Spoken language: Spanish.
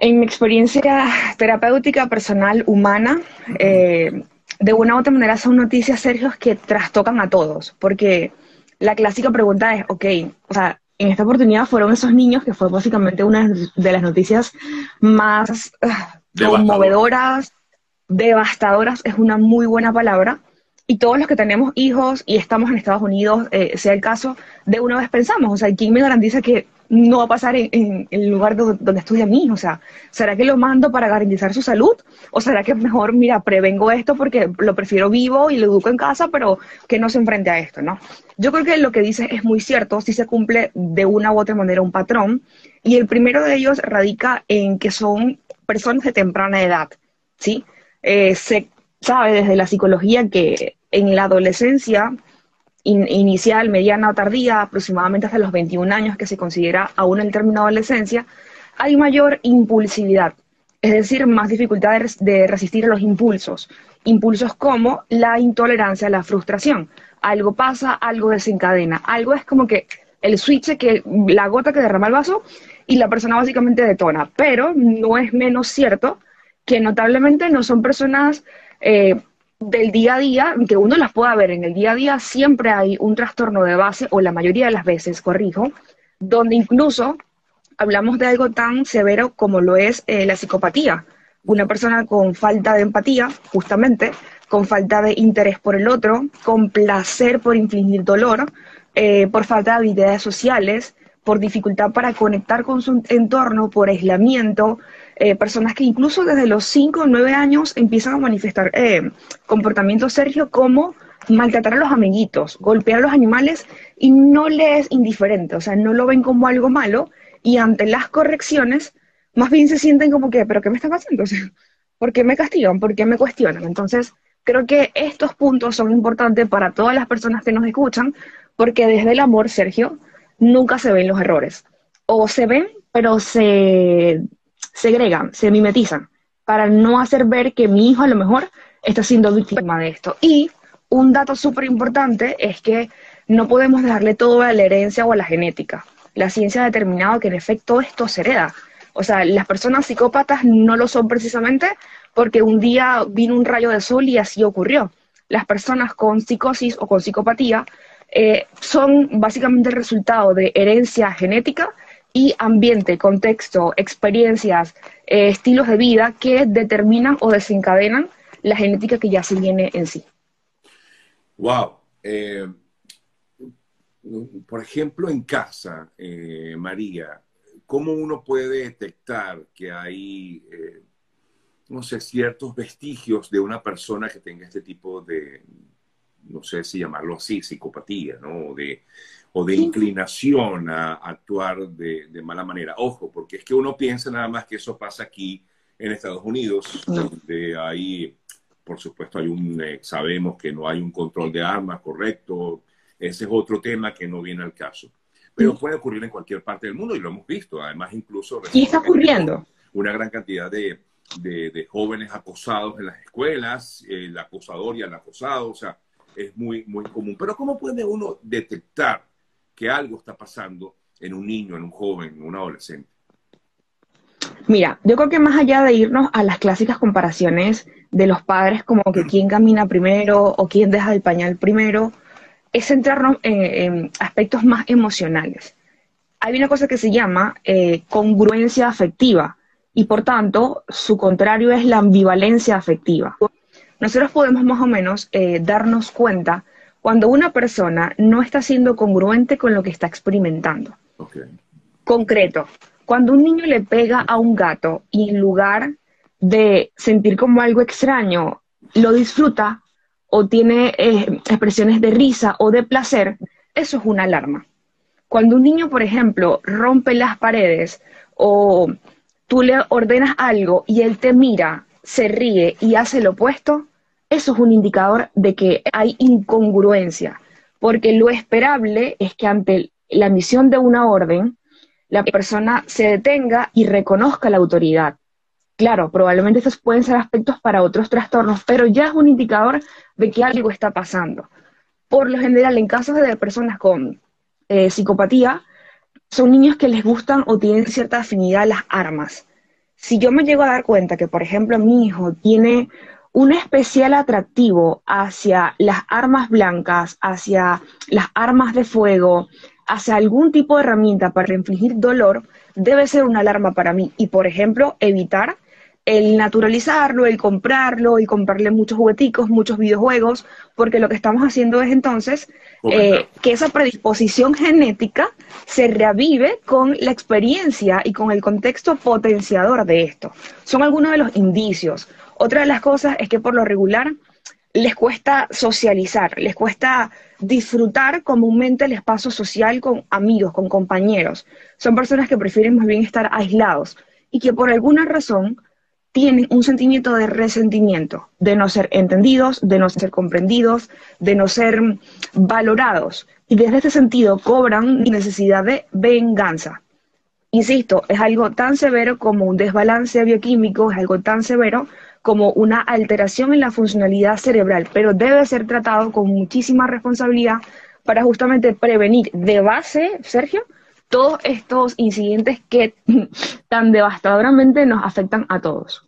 En mi experiencia terapéutica personal humana, eh, de una u otra manera son noticias, Sergio, que trastocan a todos, porque la clásica pregunta es, ok, o sea, en esta oportunidad fueron esos niños, que fue básicamente una de las noticias más uh, conmovedoras, devastadoras, es una muy buena palabra, y todos los que tenemos hijos y estamos en Estados Unidos, eh, sea el caso, de una vez pensamos, o sea, ¿quién me garantiza que no va a pasar en, el lugar donde, estudia mi hijo? O sea, ¿será que lo mando para garantizar su salud? ¿O será que mejor, mira, prevengo esto porque lo prefiero vivo y lo educo en casa, pero que no se enfrente a esto, ¿no? Yo creo que lo que dice es muy cierto, si se cumple de una u otra manera un patrón, y el primero de ellos radica en que son personas de temprana edad, ¿sí? Eh, se sabe desde la psicología que en la adolescencia inicial, mediana o tardía, aproximadamente hasta los 21 años, que se considera aún el término adolescencia, hay mayor impulsividad, es decir, más dificultad de, resistir a los impulsos. Impulsos como la intolerancia, la frustración. Algo pasa, algo desencadena. Algo es como que el switch, que la gota que derrama el vaso y la persona básicamente detona. Pero no es menos cierto que notablemente no son personas eh, del día a día, que uno las pueda ver en el día a día, siempre hay un trastorno de base, o la mayoría de las veces, corrijo, donde incluso hablamos de algo tan severo como lo es eh, la psicopatía. Una persona con falta de empatía, justamente, con falta de interés por el otro, con placer por infligir dolor, eh, por falta de habilidades sociales, por dificultad para conectar con su entorno, por aislamiento, eh, personas que incluso desde los 5 o 9 años empiezan a manifestar eh, comportamientos, Sergio, como maltratar a los amiguitos, golpear a los animales y no les es indiferente, o sea, no lo ven como algo malo y ante las correcciones más bien se sienten como que, pero ¿qué me está pasando? ¿Por qué me castigan? ¿Por qué me cuestionan? Entonces, creo que estos puntos son importantes para todas las personas que nos escuchan, porque desde el amor, Sergio, nunca se ven los errores. O se ven, pero se segregan, se mimetizan, para no hacer ver que mi hijo a lo mejor está siendo víctima de esto. Y un dato súper importante es que no podemos dejarle todo a la herencia o a la genética. La ciencia ha determinado que en efecto esto se hereda. O sea, las personas psicópatas no lo son precisamente porque un día vino un rayo de sol y así ocurrió. Las personas con psicosis o con psicopatía eh, son básicamente el resultado de herencia genética y ambiente, contexto, experiencias, eh, estilos de vida que determinan o desencadenan la genética que ya se viene en sí. Wow. Eh, por ejemplo, en casa, eh, María, ¿cómo uno puede detectar que hay, no sé, ciertos vestigios de una persona que tenga este tipo de, no sé si llamarlo así, psicopatía, ¿no? De, o de inclinación a actuar de, mala manera. Ojo, porque es que uno piensa nada más que eso pasa aquí en Estados Unidos, donde hay, por supuesto, hay un, eh, sabemos que no hay un control de armas correcto, ese es otro tema que no viene al caso. Pero puede ocurrir en cualquier parte del mundo y lo hemos visto, además incluso... Y está ocurriendo. Una gran cantidad de, de, jóvenes acosados en las escuelas, el acosador y el acosado, o sea, es muy, muy común. Pero ¿cómo puede uno detectar que algo está pasando en un niño, en un joven, en un adolescente? Mira, yo creo que más allá de irnos a las clásicas comparaciones de los padres como que quién camina primero o quién deja el pañal primero, es centrarnos en, aspectos más emocionales. Hay una cosa que se llama eh, congruencia afectiva y por tanto su contrario es la ambivalencia afectiva. Nosotros podemos más o menos eh, darnos cuenta cuando una persona no está siendo congruente con lo que está experimentando. Concreto, cuando un niño le pega a un gato y en lugar de sentir como algo extraño, lo disfruta o tiene eh, expresiones de risa o de placer, eso es una alarma. Cuando un niño, por ejemplo, rompe las paredes o tú le ordenas algo y él te mira, se ríe y hace lo opuesto, eso es un indicador de que hay incongruencia, porque lo esperable es que ante la misión de una orden, la persona se detenga y reconozca la autoridad. Claro, probablemente estos pueden ser aspectos para otros trastornos, pero ya es un indicador de que algo está pasando. Por lo general, en casos de personas con eh, psicopatía, son niños que les gustan o tienen cierta afinidad a las armas. si yo me llego a dar cuenta que, por ejemplo, mi hijo tiene un especial atractivo hacia las armas blancas, hacia las armas de fuego, hacia algún tipo de herramienta para infligir dolor, debe ser una alarma para mí. Y, por ejemplo, evitar el naturalizarlo, el comprarlo, y comprarle muchos jugueticos, muchos videojuegos, porque lo que estamos haciendo es entonces eh, que esa predisposición genética se reavive con la experiencia y con el contexto potenciador de esto. Son algunos de los indicios. Otra de las cosas es que por lo regular les cuesta socializar, les cuesta disfrutar comúnmente el espacio social con amigos, con compañeros. Son personas que prefieren más bien estar aislados y que por alguna razón tienen un sentimiento de resentimiento, de no ser entendidos, de no ser comprendidos, de no ser valorados. Y desde ese sentido cobran necesidad de venganza. Insisto, es algo tan severo como un desbalance bioquímico, es algo tan severo como una alteración en la funcionalidad cerebral, pero debe ser tratado con muchísima responsabilidad para justamente prevenir de base, Sergio, todos estos incidentes que tan devastadoramente nos afectan a todos.